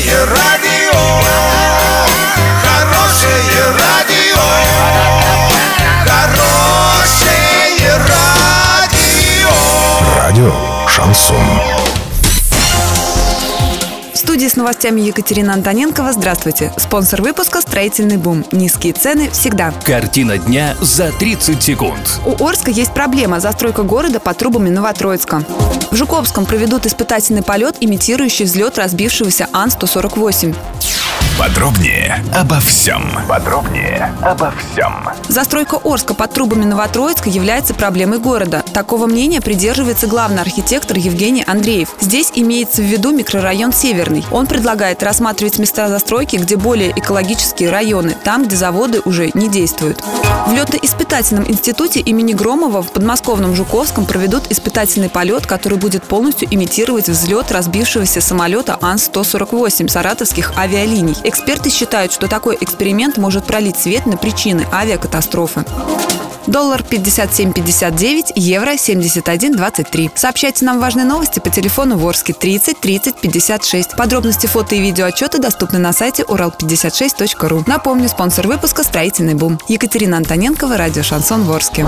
Хорошее радио, хорошее радио, хорошее радио. Радио Шансон. В студии с новостями Екатерина Антоненкова. Здравствуйте. Спонсор выпуска «Строительный бум». Низкие цены всегда. Картина дня за 30 секунд. У Орска есть проблема – застройка города по трубами Новотроицка. В Жуковском проведут испытательный полет, имитирующий взлет разбившегося Ан-148. Подробнее обо всем. Подробнее обо всем. Застройка Орска под трубами Новотроицка является проблемой города. Такого мнения придерживается главный архитектор Евгений Андреев. Здесь имеется в виду микрорайон Северный. Он предлагает рассматривать места застройки, где более экологические районы, там, где заводы уже не действуют. В летно-испытательном институте имени Громова в подмосковном Жуковском проведут испытательный полет, который будет полностью имитировать взлет разбившегося самолета Ан-148 саратовских авиалиний. Эксперты считают, что такой эксперимент может пролить свет на причины авиакатастрофы. Доллар 57.59, евро 71.23. Сообщайте нам важные новости по телефону Ворске 30 30 56. Подробности фото и видео отчеты доступны на сайте урал56.ру. Напомню, спонсор выпуска «Строительный бум». Екатерина Антоненкова, радио «Шансон Ворске».